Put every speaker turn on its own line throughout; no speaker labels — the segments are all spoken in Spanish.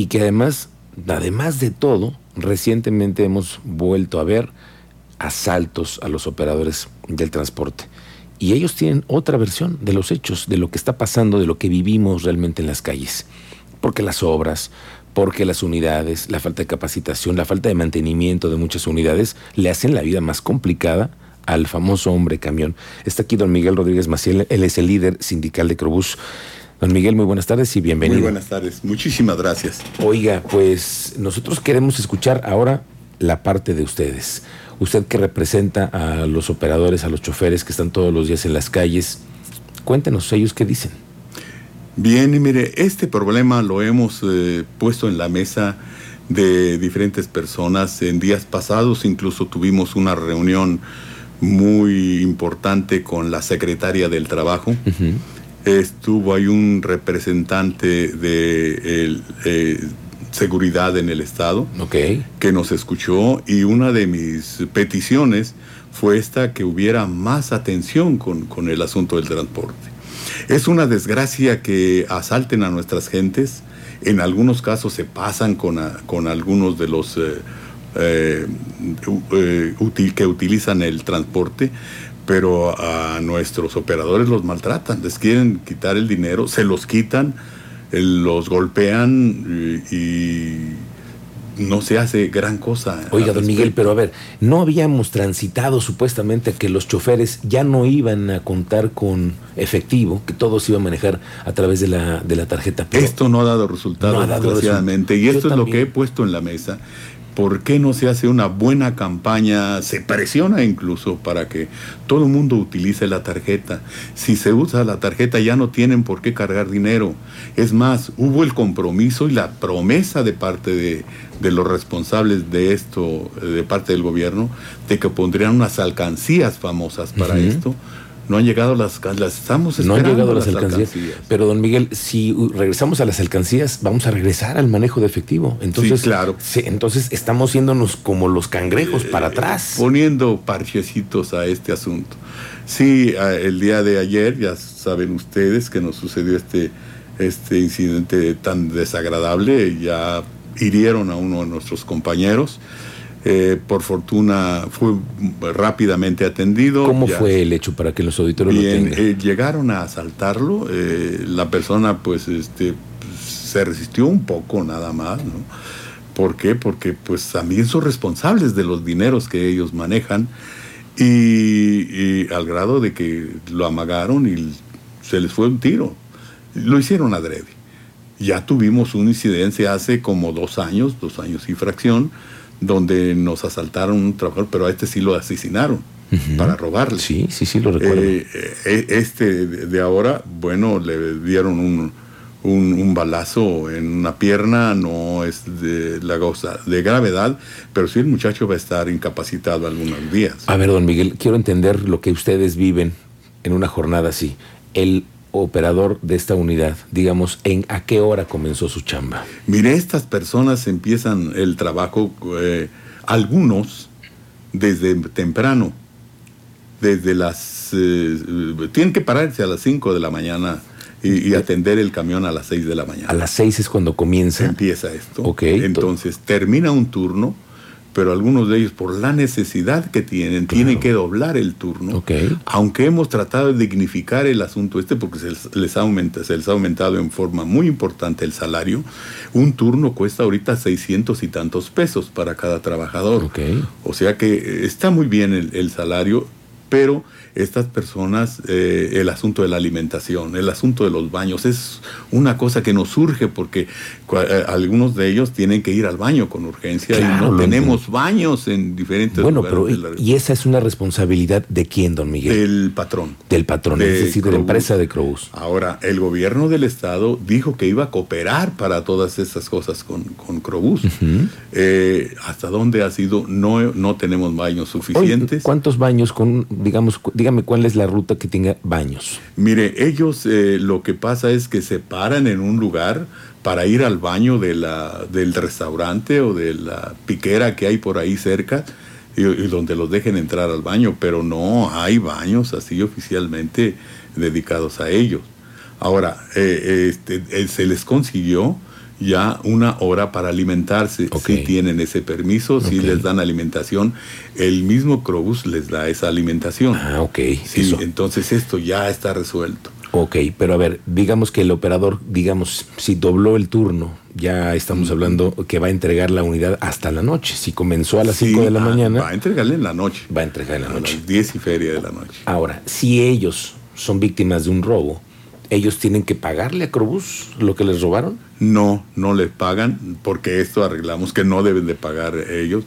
y que además, además de todo, recientemente hemos vuelto a ver asaltos a los operadores del transporte. Y ellos tienen otra versión de los hechos, de lo que está pasando, de lo que vivimos realmente en las calles. Porque las obras, porque las unidades, la falta de capacitación, la falta de mantenimiento de muchas unidades le hacen la vida más complicada al famoso hombre camión. Está aquí don Miguel Rodríguez Maciel, él es el líder sindical de Crobús. Don Miguel, muy buenas tardes y bienvenido.
Muy buenas tardes, muchísimas gracias.
Oiga, pues nosotros queremos escuchar ahora la parte de ustedes. Usted que representa a los operadores, a los choferes que están todos los días en las calles, cuéntenos ellos qué dicen.
Bien, y mire, este problema lo hemos eh, puesto en la mesa de diferentes personas. En días pasados incluso tuvimos una reunión muy importante con la secretaria del Trabajo. Estuvo ahí un representante de eh, seguridad en el Estado que nos escuchó y una de mis peticiones fue esta que hubiera más atención con, con el asunto del transporte. Es una desgracia que asalten a nuestras gentes. En algunos casos se pasan con, con algunos de los eh, eh, eh que utilizan el transporte, pero a nuestros operadores los maltratan, les quieren quitar el dinero, se los quitan, eh, los golpean y no se hace gran cosa.
Oiga, don Miguel, pero a ver, no habíamos transitado supuestamente que los choferes ya no iban a contar con efectivo, que todo se iba a manejar a través de la, de la tarjeta.
esto no ha dado resultado, desgraciadamente, y esto es lo que he puesto en la mesa. ¿Por qué no se hace una buena campaña? Se presiona incluso para que todo el mundo utilice la tarjeta. Si se usa la tarjeta ya no tienen por qué cargar dinero. Es más, hubo el compromiso y la promesa de parte de, los responsables de esto, de parte del gobierno, de que pondrían unas alcancías famosas para esto no han llegado las, las estamos esperando.
No han llegado las, alcancías. Pero don Miguel, si regresamos a las alcancías, vamos a regresar al manejo de efectivo. Entonces,
sí, claro.
entonces estamos yéndonos como los cangrejos para eh, atrás.
Poniendo parchecitos a este asunto. Sí, el día de ayer, ya saben ustedes que nos sucedió este, este incidente tan desagradable, ya hirieron a uno de nuestros compañeros. Eh, por fortuna fue rápidamente atendido.
¿Cómo fue el hecho para que los auditores lo tengan?
Eh, llegaron a asaltarlo, eh, la persona pues este, se resistió un poco nada más, ¿no? ¿Por qué? Porque pues también son responsables de los dineros que ellos manejan y, y al grado de que lo amagaron y se les fue un tiro. Lo hicieron adrede. Ya tuvimos una incidencia hace como dos años, dos años y fracción, donde nos asaltaron un trabajador, pero a este sí lo asesinaron para robarle.
Sí, sí, sí, lo recuerdo.
Eh, eh, este de ahora, bueno, le dieron un, un, balazo en una pierna, no es de la cosa de gravedad, pero sí el muchacho va a estar incapacitado algunos días.
A ver, don Miguel, quiero entender lo que ustedes viven en una jornada así. El operador de esta unidad, digamos, en a qué hora comenzó su chamba?
Mire, estas personas empiezan el trabajo, eh, algunos desde temprano, desde las... Eh, tienen que pararse a las 5 de la mañana y, atender el camión a las 6 de la mañana.
A las 6 es cuando comienza.
Empieza esto. Ok. Entonces termina un turno pero algunos de ellos por la necesidad que tienen, tienen que doblar el turno. Aunque hemos tratado de dignificar el asunto este porque se les, aumenta, se les ha aumentado en forma muy importante el salario, un turno cuesta ahorita 600 y tantos pesos para cada trabajador. O sea que está muy bien el, el salario, pero estas personas eh, el asunto de la alimentación, el asunto de los baños. Es una cosa que nos surge porque eh, algunos de ellos tienen que ir al baño con urgencia y no tenemos baños en diferentes
bueno, Pero, y esa es una responsabilidad de quién, don Miguel?
Del patrón.
Del patrón, es decir, de la empresa de Cruz.
Ahora, el gobierno del estado dijo que iba a cooperar para todas esas cosas con, con Crobús. Eh, ¿Hasta dónde ha sido? No, no tenemos baños suficientes.
¿Cuántos baños con, digamos, dígame cuál es la ruta que tenga baños.
Mire, ellos eh, lo que pasa es que se paran en un lugar para ir al baño de la, del restaurante o de la piquera que hay por ahí cerca y, donde los dejen entrar al baño, pero no hay baños así oficialmente dedicados a ellos. Ahora, eh, este, eh, se les consiguió ya una hora para alimentarse. Si tienen ese permiso, si les dan alimentación, el mismo Crobus les da esa alimentación.
Ah, ok.
Sí, entonces esto ya está resuelto.
Ok, pero a ver, digamos que el operador, digamos, si dobló el turno, ya estamos hablando que va a entregar la unidad hasta la noche. Si comenzó a las 5 de la
ah,
mañana.
Va a entregarle en la noche.
Va a entregar en la noche. A
las 10 y feria de la noche.
Ahora, si ellos son víctimas de un robo, ¿ellos tienen que pagarle a Crobús lo que les robaron?
No, no les pagan, porque esto arreglamos que no deben de pagar ellos.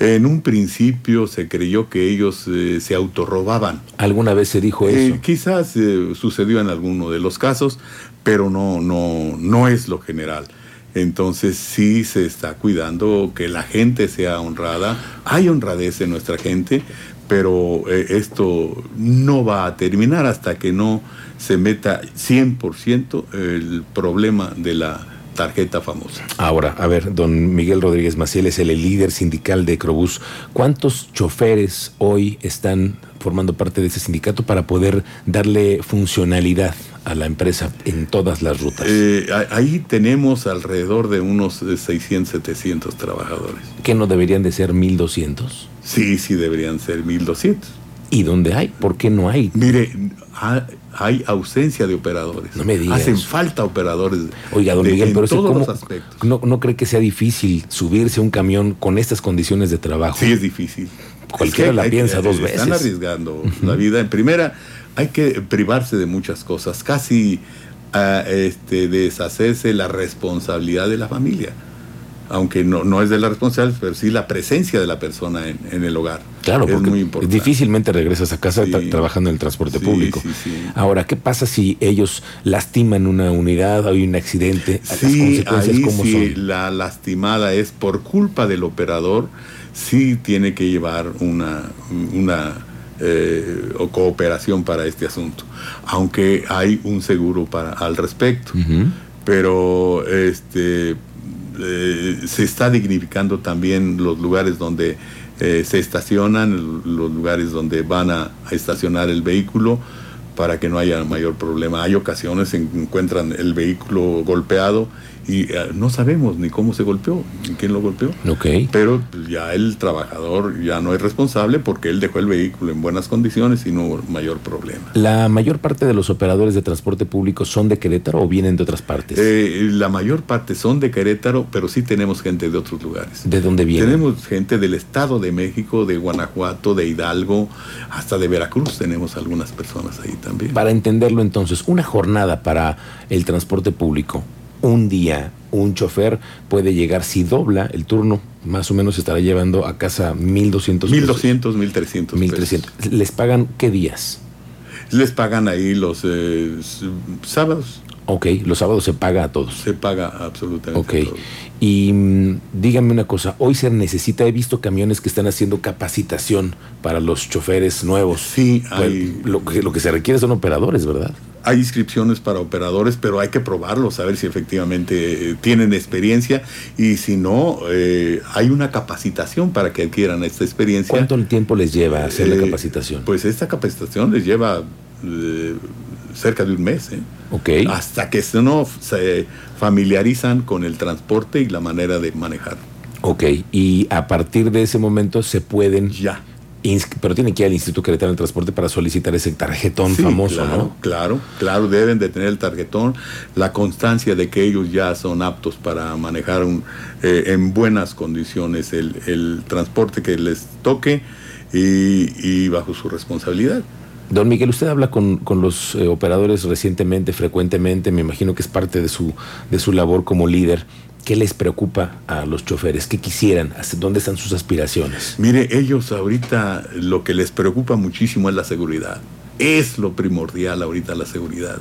En un principio se creyó que ellos eh, se autorrobaban.
¿Alguna vez se dijo
eh,
eso?
quizás eh, sucedió en alguno de los casos, pero no, no, no es lo general. Entonces sí se está cuidando que la gente sea honrada. Hay honradez en nuestra gente, pero esto no va a terminar hasta que no se meta 100% el problema de la tarjeta famosa.
Ahora, a ver, don Miguel Rodríguez Maciel es el líder sindical de Crobús. ¿Cuántos choferes hoy están formando parte de ese sindicato para poder darle funcionalidad a la empresa en todas las rutas?
Eh, ahí tenemos alrededor de unos 600, 700 trabajadores.
¿Qué no deberían de ser 1.200?
Sí, sí deberían ser 1.200.
¿Y dónde hay? ¿Por qué no hay?
Mire, hay ausencia de operadores.
No me digas.
Hacen falta operadores.
Oiga, don Miguel, pero
todos los aspectos.
No, ¿no cree que sea difícil subirse a un camión con estas condiciones de trabajo?
Sí, es difícil.
Cualquiera la piensa dos veces.
Están arriesgando la vida. En primera, hay que privarse de muchas cosas, casi uh, este, deshacerse la responsabilidad de la familia aunque no, no es de la responsabilidad, pero sí la presencia de la persona en, el hogar.
Claro, es muy importante. difícilmente regresas a casa trabajando en el transporte público. Ahora, ¿qué pasa si ellos lastiman una unidad, hay un accidente?
Sí, ahí sí, la lastimada es por culpa del operador, sí tiene que llevar una, una eh, cooperación para este asunto, aunque hay un seguro para al respecto. Pero este eh, se está dignificando también los lugares donde eh, se estacionan, los lugares donde van a, estacionar el vehículo para que no haya mayor problema. Hay ocasiones en que encuentran el vehículo golpeado y eh, no sabemos ni cómo se golpeó, ni quién lo golpeó.
Okay.
Pero ya el trabajador ya no es responsable porque él dejó el vehículo en buenas condiciones y no hubo mayor problema.
¿La mayor parte de los operadores de transporte público son de Querétaro o vienen de otras partes?
Eh, la mayor parte son de Querétaro, pero sí tenemos gente de otros lugares.
¿De dónde vienen?
Tenemos gente del Estado de México, de Guanajuato, de Hidalgo, hasta de Veracruz tenemos algunas personas ahí también.
Para entenderlo entonces, una jornada para el transporte público un día un chofer puede llegar, si dobla el turno, más o menos estará llevando a casa 1.200
1.200, 1.300
1.300. ¿Les pagan qué días?
Les pagan ahí los eh, sábados.
Ok, los sábados se paga a todos.
Se paga absolutamente
a todos. Y mm, dígame una cosa, hoy se necesita, he visto camiones que están haciendo capacitación para los choferes nuevos.
Sí,
pues, hay... lo, que, lo que se requiere son operadores, ¿verdad?
Hay inscripciones para operadores, pero hay que probarlos, a ver si efectivamente eh, tienen experiencia y si no, eh, hay una capacitación para que adquieran esta experiencia.
¿Cuánto tiempo les lleva hacer la eh, capacitación?
Pues esta capacitación les lleva cerca de un mes.
Okay.
Hasta que no se familiarizan con el transporte y la manera de manejar.
Ok, y a partir de ese momento se pueden...
Ya
pero tiene que ir al Instituto Querétaro del Transporte para solicitar ese tarjetón famoso,
claro,
¿no?
Claro, claro, deben de tener el tarjetón, la constancia de que ellos ya son aptos para manejar un, eh, en buenas condiciones el, transporte que les toque y, bajo su responsabilidad.
Don Miguel, usted habla con, los eh, operadores recientemente, frecuentemente, me imagino que es parte de su, de su labor como líder. ¿Qué les preocupa a los choferes? ¿Qué quisieran? ¿Dónde están sus aspiraciones?
Mire, ellos ahorita lo que les preocupa muchísimo es la seguridad. Es lo primordial ahorita la seguridad.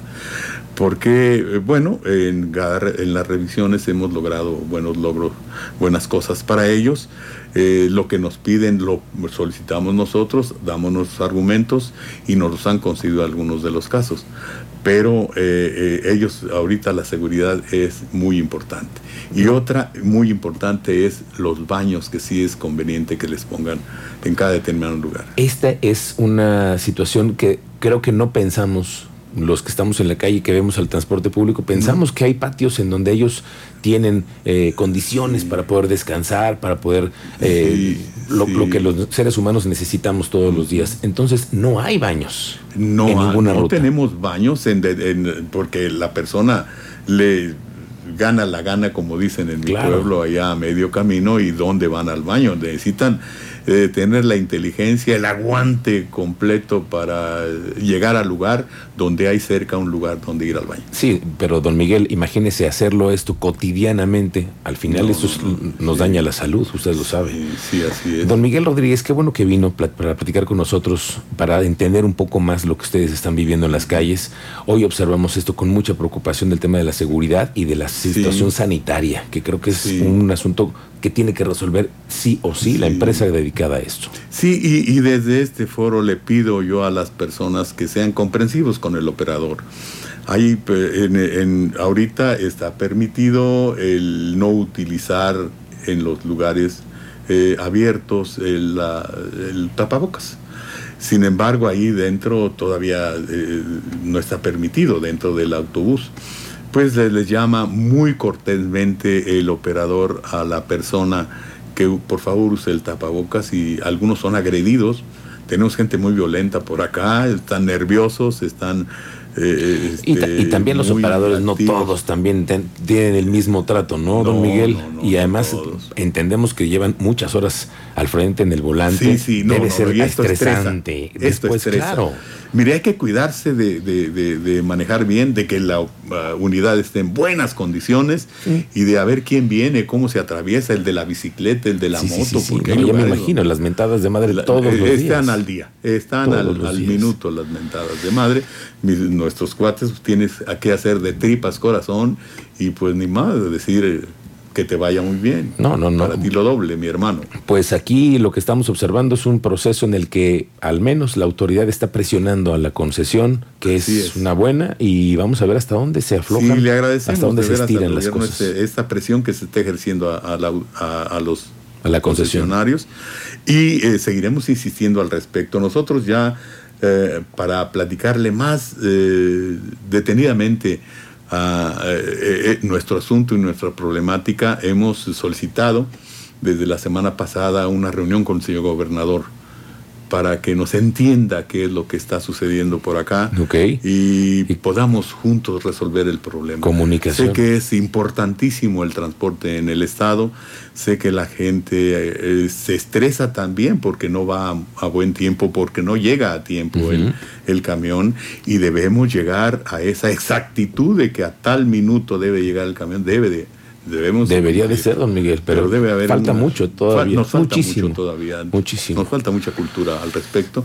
Porque, eh, bueno, en, las revisiones hemos logrado buenos logros, buenas cosas para ellos. Eh, lo que nos piden lo solicitamos nosotros, damos nuestros argumentos y nos los han concedido algunos de los casos. Pero eh, ellos ahorita la seguridad es muy importante. Y otra muy importante es los baños que sí es conveniente que les pongan en cada determinado lugar.
Esta es una situación que creo que no pensamos los que estamos en la calle y que vemos al transporte público, pensamos que hay patios en donde ellos tienen eh, condiciones para poder descansar, para poder eh, lo, que los seres humanos necesitamos todos los días. Entonces no hay baños.
No, en ninguna no tenemos baños en, porque la persona le gana la gana, como dicen en mi pueblo, allá a medio camino, y dónde van al baño. Necesitan eh, tener la inteligencia, el aguante completo para llegar al lugar donde hay cerca un lugar donde ir al baño.
Sí, pero don Miguel, imagínese hacerlo esto cotidianamente. Al final eso nos daña la salud, usted lo sabe.
Sí, así es.
Don Miguel Rodríguez, qué bueno que vino para platicar con nosotros, para entender un poco más lo que ustedes están viviendo en las calles. Hoy observamos esto con mucha preocupación del tema de la seguridad y de la situación sanitaria, que creo que es un asunto que tiene que resolver sí o sí, la empresa dedicada
Sí, y, desde este foro le pido yo a las personas que sean comprensivos con el operador. Ahí en, ahorita está permitido el no utilizar en los lugares eh, abiertos el, tapabocas. Sin embargo, ahí dentro todavía eh, no está permitido dentro del autobús pues les llama muy cortésmente el operador a la persona que por favor use el tapabocas y algunos son agredidos. Tenemos gente muy violenta por acá, están nerviosos, están
eh, y, este, también los operadores, no todos, también tienen el mismo trato, ¿no, don Miguel? y además entendemos que llevan muchas horas al frente en el volante.
Sí, sí, no,
Debe ser estresante.
Después, claro. Mire, hay que cuidarse de, manejar bien, de que la uh, unidad esté en buenas condiciones y de a ver quién viene, cómo se atraviesa, el de la bicicleta, el de la moto.
porque ya me imagino, las mentadas de madre todos los
días. Están al día, están al, minuto las mentadas de madre nuestros cuates tienes a qué hacer de tripas corazón y pues ni más decir eh, que te vaya muy bien.
No, no, no.
Para ti lo doble, mi hermano.
Pues aquí lo que estamos observando es un proceso en el que al menos la autoridad está presionando a la concesión, que es, una buena, y vamos a ver hasta dónde se afloja.
Sí, le agradecemos
hasta dónde se estiran las cosas.
Este, esta presión que se está ejerciendo a, los
a la
concesionarios y eh, seguiremos insistiendo al respecto. Nosotros ya eh, para platicarle más eh, detenidamente a eh, nuestro asunto y nuestra problemática, hemos solicitado desde la semana pasada una reunión con el señor gobernador para que nos entienda qué es lo que está sucediendo por acá y, podamos juntos resolver el problema.
Comunicación.
Sé que es importantísimo el transporte en el estado, sé que la gente eh, se estresa también porque no va a, buen tiempo, porque no llega a tiempo el, el camión y debemos llegar a esa exactitud de que a tal minuto debe llegar el camión, debe de
Debería de ser, don Miguel, pero, debe haber falta mucho todavía.
Nos falta mucho todavía. Muchísimo. Nos falta mucha cultura al respecto,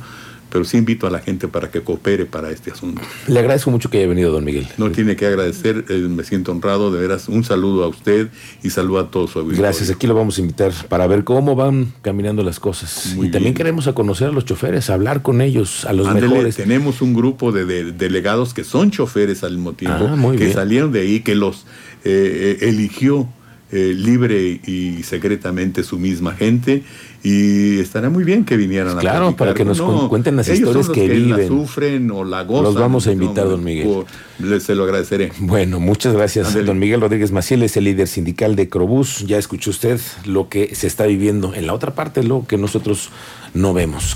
pero sí invito a la gente para que coopere para este asunto.
Le agradezco mucho que haya venido, don Miguel.
No tiene que agradecer, eh, me siento honrado, de veras, un saludo a usted y saludo a todos.
Gracias, aquí lo vamos a invitar para ver cómo van caminando las cosas. y también queremos a conocer a los choferes, a hablar con ellos, a los mejores.
Tenemos un grupo de, delegados que son choferes al mismo tiempo, ah, que salieron de ahí, que los eh, eh, eligió eh, libre y secretamente su misma gente y estará muy bien que vinieran
claro, para que nos cuenten las historias que, viven. La
sufren o la gozan.
Los vamos a invitar, don Miguel.
Les se lo agradeceré.
Bueno, muchas gracias. Don Miguel Rodríguez Maciel es el líder sindical de Crobús. Ya escuchó usted lo que se está viviendo en la otra parte, lo que nosotros no vemos.